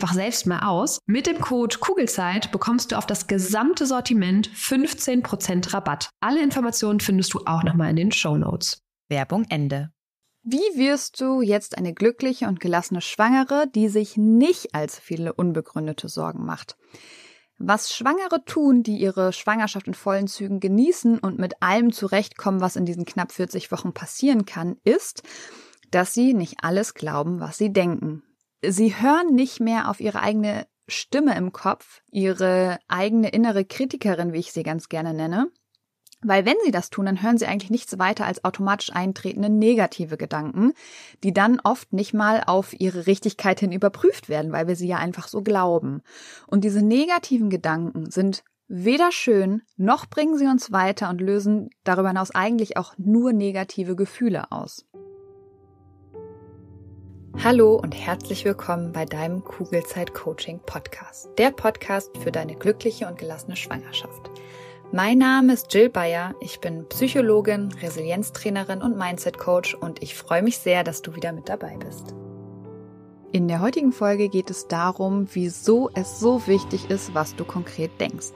selbst mal aus. Mit dem Code Kugelzeit bekommst du auf das gesamte Sortiment 15% Rabatt. Alle Informationen findest du auch nochmal in den Show Notes. Werbung Ende. Wie wirst du jetzt eine glückliche und gelassene Schwangere, die sich nicht allzu viele unbegründete Sorgen macht? Was Schwangere tun, die ihre Schwangerschaft in vollen Zügen genießen und mit allem zurechtkommen, was in diesen knapp 40 Wochen passieren kann, ist, dass sie nicht alles glauben, was sie denken. Sie hören nicht mehr auf ihre eigene Stimme im Kopf, ihre eigene innere Kritikerin, wie ich sie ganz gerne nenne. Weil wenn sie das tun, dann hören sie eigentlich nichts weiter als automatisch eintretende negative Gedanken, die dann oft nicht mal auf ihre Richtigkeit hin überprüft werden, weil wir sie ja einfach so glauben. Und diese negativen Gedanken sind weder schön, noch bringen sie uns weiter und lösen darüber hinaus eigentlich auch nur negative Gefühle aus. Hallo und herzlich willkommen bei deinem Kugelzeit Coaching Podcast. Der Podcast für deine glückliche und gelassene Schwangerschaft. Mein Name ist Jill Bayer. Ich bin Psychologin, Resilienztrainerin und Mindset Coach und ich freue mich sehr, dass du wieder mit dabei bist. In der heutigen Folge geht es darum, wieso es so wichtig ist, was du konkret denkst.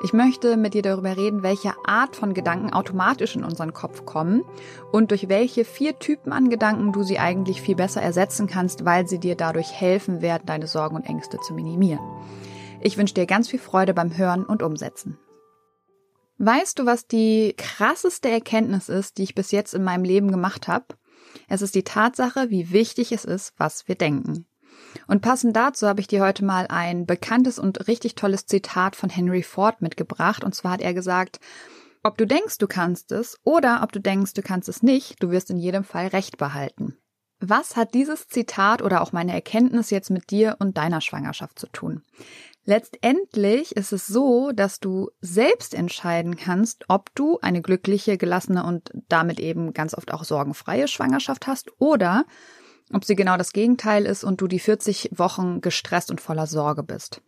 Ich möchte mit dir darüber reden, welche Art von Gedanken automatisch in unseren Kopf kommen und durch welche vier Typen an Gedanken du sie eigentlich viel besser ersetzen kannst, weil sie dir dadurch helfen werden, deine Sorgen und Ängste zu minimieren. Ich wünsche dir ganz viel Freude beim Hören und Umsetzen. Weißt du, was die krasseste Erkenntnis ist, die ich bis jetzt in meinem Leben gemacht habe? Es ist die Tatsache, wie wichtig es ist, was wir denken. Und passend dazu habe ich dir heute mal ein bekanntes und richtig tolles Zitat von Henry Ford mitgebracht. Und zwar hat er gesagt, ob du denkst, du kannst es oder ob du denkst, du kannst es nicht, du wirst in jedem Fall Recht behalten. Was hat dieses Zitat oder auch meine Erkenntnis jetzt mit dir und deiner Schwangerschaft zu tun? Letztendlich ist es so, dass du selbst entscheiden kannst, ob du eine glückliche, gelassene und damit eben ganz oft auch sorgenfreie Schwangerschaft hast oder ob sie genau das Gegenteil ist und du die 40 Wochen gestresst und voller Sorge bist.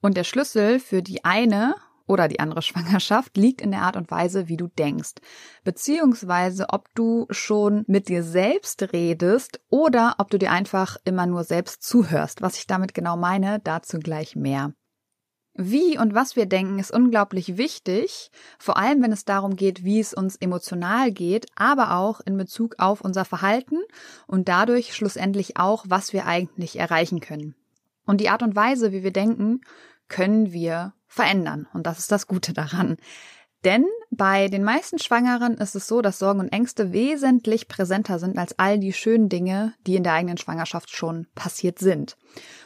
Und der Schlüssel für die eine oder die andere Schwangerschaft liegt in der Art und Weise, wie du denkst, beziehungsweise ob du schon mit dir selbst redest oder ob du dir einfach immer nur selbst zuhörst. Was ich damit genau meine, dazu gleich mehr. Wie und was wir denken, ist unglaublich wichtig, vor allem wenn es darum geht, wie es uns emotional geht, aber auch in Bezug auf unser Verhalten und dadurch schlussendlich auch, was wir eigentlich erreichen können. Und die Art und Weise, wie wir denken, können wir verändern. Und das ist das Gute daran. Denn bei den meisten Schwangeren ist es so, dass Sorgen und Ängste wesentlich präsenter sind als all die schönen Dinge, die in der eigenen Schwangerschaft schon passiert sind.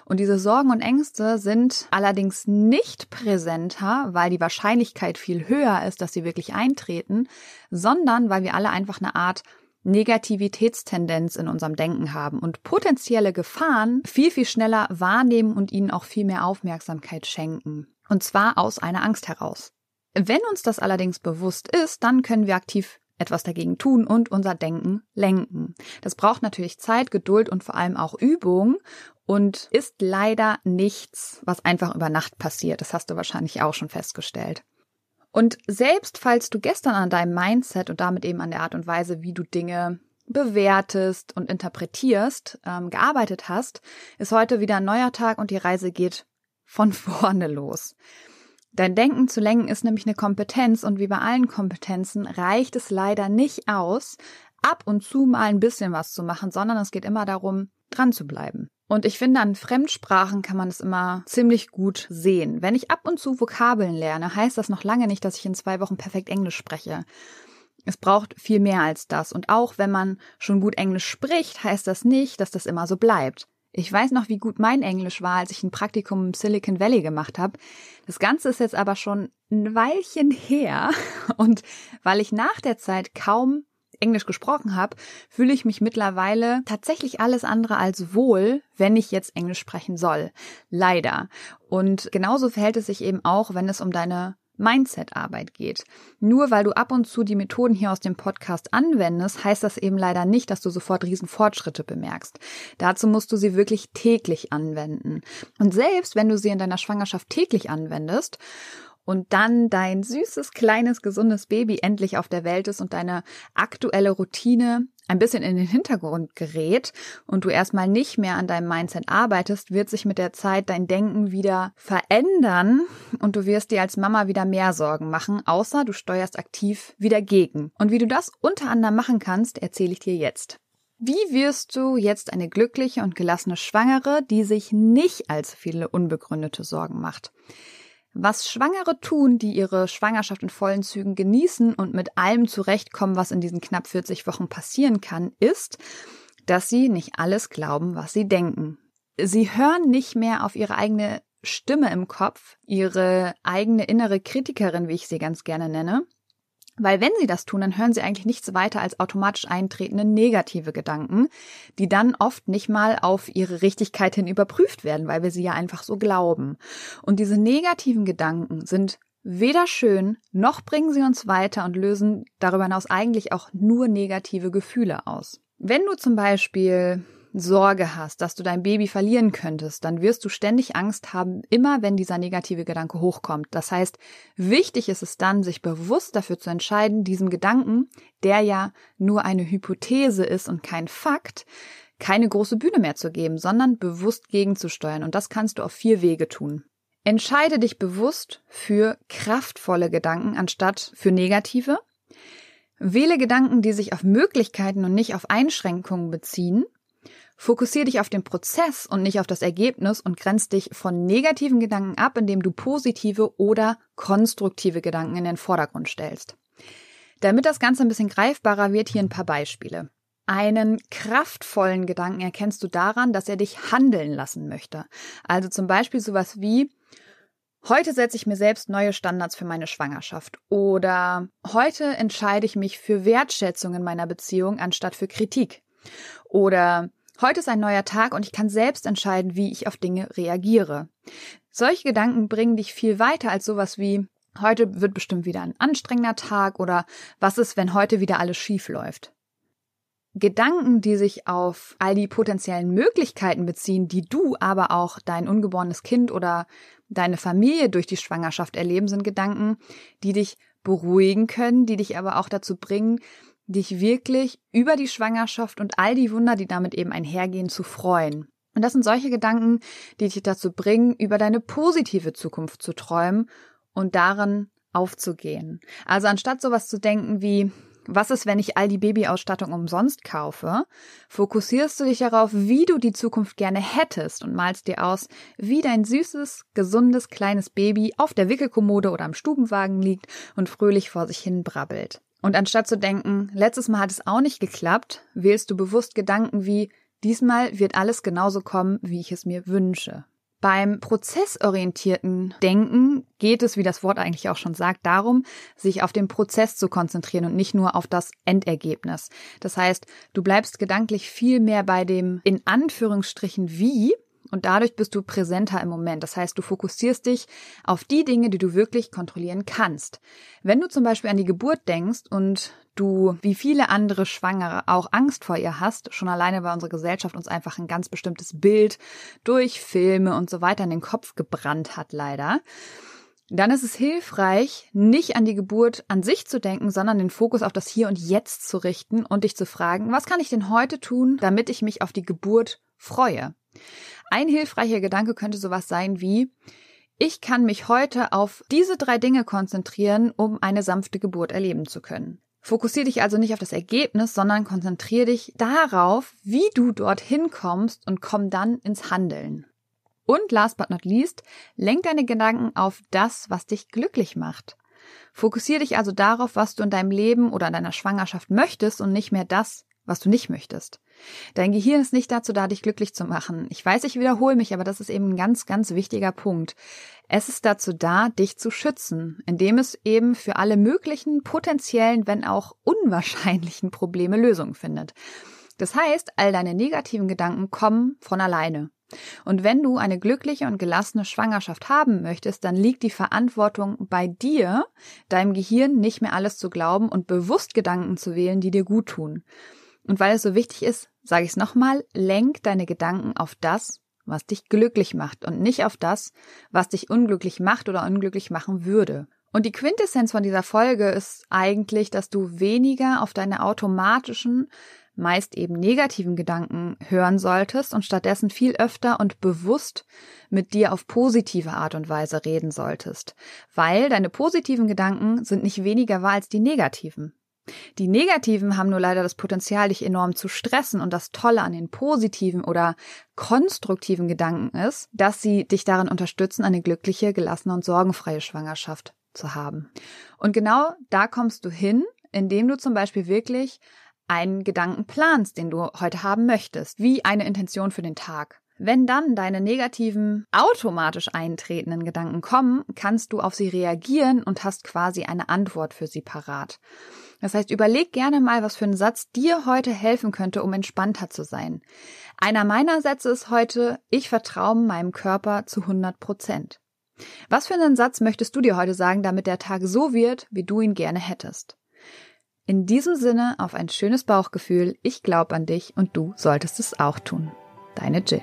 Und diese Sorgen und Ängste sind allerdings nicht präsenter, weil die Wahrscheinlichkeit viel höher ist, dass sie wirklich eintreten, sondern weil wir alle einfach eine Art Negativitätstendenz in unserem Denken haben und potenzielle Gefahren viel, viel schneller wahrnehmen und ihnen auch viel mehr Aufmerksamkeit schenken. Und zwar aus einer Angst heraus. Wenn uns das allerdings bewusst ist, dann können wir aktiv etwas dagegen tun und unser Denken lenken. Das braucht natürlich Zeit, Geduld und vor allem auch Übung und ist leider nichts, was einfach über Nacht passiert. Das hast du wahrscheinlich auch schon festgestellt. Und selbst falls du gestern an deinem Mindset und damit eben an der Art und Weise, wie du Dinge bewertest und interpretierst, ähm, gearbeitet hast, ist heute wieder ein neuer Tag und die Reise geht von vorne los. Dein Denken zu lenken ist nämlich eine Kompetenz und wie bei allen Kompetenzen reicht es leider nicht aus, ab und zu mal ein bisschen was zu machen, sondern es geht immer darum, dran zu bleiben. Und ich finde, an Fremdsprachen kann man es immer ziemlich gut sehen. Wenn ich ab und zu Vokabeln lerne, heißt das noch lange nicht, dass ich in zwei Wochen perfekt Englisch spreche. Es braucht viel mehr als das. Und auch wenn man schon gut Englisch spricht, heißt das nicht, dass das immer so bleibt. Ich weiß noch, wie gut mein Englisch war, als ich ein Praktikum im Silicon Valley gemacht habe. Das Ganze ist jetzt aber schon ein Weilchen her. Und weil ich nach der Zeit kaum Englisch gesprochen habe, fühle ich mich mittlerweile tatsächlich alles andere als wohl, wenn ich jetzt Englisch sprechen soll. Leider. Und genauso verhält es sich eben auch, wenn es um deine Mindset-Arbeit geht. Nur weil du ab und zu die Methoden hier aus dem Podcast anwendest, heißt das eben leider nicht, dass du sofort Riesenfortschritte bemerkst. Dazu musst du sie wirklich täglich anwenden. Und selbst wenn du sie in deiner Schwangerschaft täglich anwendest und dann dein süßes, kleines, gesundes Baby endlich auf der Welt ist und deine aktuelle Routine ein bisschen in den Hintergrund gerät und du erstmal nicht mehr an deinem Mindset arbeitest, wird sich mit der Zeit dein Denken wieder verändern und du wirst dir als Mama wieder mehr Sorgen machen, außer du steuerst aktiv wieder gegen. Und wie du das unter anderem machen kannst, erzähle ich dir jetzt. Wie wirst du jetzt eine glückliche und gelassene Schwangere, die sich nicht als viele unbegründete Sorgen macht? Was Schwangere tun, die ihre Schwangerschaft in vollen Zügen genießen und mit allem zurechtkommen, was in diesen knapp 40 Wochen passieren kann, ist, dass sie nicht alles glauben, was sie denken. Sie hören nicht mehr auf ihre eigene Stimme im Kopf, ihre eigene innere Kritikerin, wie ich sie ganz gerne nenne, weil wenn sie das tun, dann hören sie eigentlich nichts weiter als automatisch eintretende negative Gedanken, die dann oft nicht mal auf ihre Richtigkeit hin überprüft werden, weil wir sie ja einfach so glauben. Und diese negativen Gedanken sind weder schön, noch bringen sie uns weiter und lösen darüber hinaus eigentlich auch nur negative Gefühle aus. Wenn du zum Beispiel Sorge hast, dass du dein Baby verlieren könntest, dann wirst du ständig Angst haben, immer wenn dieser negative Gedanke hochkommt. Das heißt, wichtig ist es dann, sich bewusst dafür zu entscheiden, diesem Gedanken, der ja nur eine Hypothese ist und kein Fakt, keine große Bühne mehr zu geben, sondern bewusst gegenzusteuern. Und das kannst du auf vier Wege tun. Entscheide dich bewusst für kraftvolle Gedanken anstatt für negative. Wähle Gedanken, die sich auf Möglichkeiten und nicht auf Einschränkungen beziehen. Fokussier dich auf den Prozess und nicht auf das Ergebnis und grenz dich von negativen Gedanken ab, indem du positive oder konstruktive Gedanken in den Vordergrund stellst. Damit das Ganze ein bisschen greifbarer wird, hier ein paar Beispiele. Einen kraftvollen Gedanken erkennst du daran, dass er dich handeln lassen möchte. Also zum Beispiel sowas wie, heute setze ich mir selbst neue Standards für meine Schwangerschaft oder heute entscheide ich mich für Wertschätzung in meiner Beziehung anstatt für Kritik oder Heute ist ein neuer Tag und ich kann selbst entscheiden, wie ich auf Dinge reagiere. Solche Gedanken bringen dich viel weiter als sowas wie heute wird bestimmt wieder ein anstrengender Tag oder was ist, wenn heute wieder alles schief läuft. Gedanken, die sich auf all die potenziellen Möglichkeiten beziehen, die du, aber auch dein ungeborenes Kind oder deine Familie durch die Schwangerschaft erleben, sind Gedanken, die dich beruhigen können, die dich aber auch dazu bringen, dich wirklich über die Schwangerschaft und all die Wunder, die damit eben einhergehen, zu freuen. Und das sind solche Gedanken, die dich dazu bringen, über deine positive Zukunft zu träumen und darin aufzugehen. Also anstatt sowas zu denken wie, was ist, wenn ich all die Babyausstattung umsonst kaufe, fokussierst du dich darauf, wie du die Zukunft gerne hättest und malst dir aus, wie dein süßes, gesundes, kleines Baby auf der Wickelkommode oder am Stubenwagen liegt und fröhlich vor sich hin brabbelt. Und anstatt zu denken, letztes Mal hat es auch nicht geklappt, wählst du bewusst Gedanken wie, diesmal wird alles genauso kommen, wie ich es mir wünsche. Beim prozessorientierten Denken geht es, wie das Wort eigentlich auch schon sagt, darum, sich auf den Prozess zu konzentrieren und nicht nur auf das Endergebnis. Das heißt, du bleibst gedanklich viel mehr bei dem in Anführungsstrichen wie und dadurch bist du präsenter im Moment. Das heißt, du fokussierst dich auf die Dinge, die du wirklich kontrollieren kannst. Wenn du zum Beispiel an die Geburt denkst und du, wie viele andere Schwangere, auch Angst vor ihr hast, schon alleine weil unsere Gesellschaft uns einfach ein ganz bestimmtes Bild durch Filme und so weiter in den Kopf gebrannt hat, leider, dann ist es hilfreich, nicht an die Geburt an sich zu denken, sondern den Fokus auf das Hier und Jetzt zu richten und dich zu fragen, was kann ich denn heute tun, damit ich mich auf die Geburt freue? Ein hilfreicher Gedanke könnte sowas sein wie, ich kann mich heute auf diese drei Dinge konzentrieren, um eine sanfte Geburt erleben zu können. Fokussiere dich also nicht auf das Ergebnis, sondern konzentriere dich darauf, wie du dorthin kommst und komm dann ins Handeln. Und last but not least, lenk deine Gedanken auf das, was dich glücklich macht. Fokussiere dich also darauf, was du in deinem Leben oder in deiner Schwangerschaft möchtest und nicht mehr das, was du nicht möchtest. Dein Gehirn ist nicht dazu da, dich glücklich zu machen. Ich weiß, ich wiederhole mich, aber das ist eben ein ganz, ganz wichtiger Punkt. Es ist dazu da, dich zu schützen, indem es eben für alle möglichen potenziellen, wenn auch unwahrscheinlichen Probleme Lösungen findet. Das heißt, all deine negativen Gedanken kommen von alleine. Und wenn du eine glückliche und gelassene Schwangerschaft haben möchtest, dann liegt die Verantwortung bei dir, deinem Gehirn nicht mehr alles zu glauben und bewusst Gedanken zu wählen, die dir gut tun. Und weil es so wichtig ist, sage ich es nochmal, lenk deine Gedanken auf das, was dich glücklich macht und nicht auf das, was dich unglücklich macht oder unglücklich machen würde. Und die Quintessenz von dieser Folge ist eigentlich, dass du weniger auf deine automatischen, meist eben negativen Gedanken hören solltest und stattdessen viel öfter und bewusst mit dir auf positive Art und Weise reden solltest. Weil deine positiven Gedanken sind nicht weniger wahr als die negativen. Die negativen haben nur leider das Potenzial, dich enorm zu stressen und das Tolle an den positiven oder konstruktiven Gedanken ist, dass sie dich darin unterstützen, eine glückliche, gelassene und sorgenfreie Schwangerschaft zu haben. Und genau da kommst du hin, indem du zum Beispiel wirklich einen Gedanken planst, den du heute haben möchtest, wie eine Intention für den Tag. Wenn dann deine negativen, automatisch eintretenden Gedanken kommen, kannst du auf sie reagieren und hast quasi eine Antwort für sie parat. Das heißt, überleg gerne mal, was für ein Satz dir heute helfen könnte, um entspannter zu sein. Einer meiner Sätze ist heute, ich vertraue meinem Körper zu 100 Prozent. Was für einen Satz möchtest du dir heute sagen, damit der Tag so wird, wie du ihn gerne hättest? In diesem Sinne auf ein schönes Bauchgefühl. Ich glaube an dich und du solltest es auch tun. Deine Jill.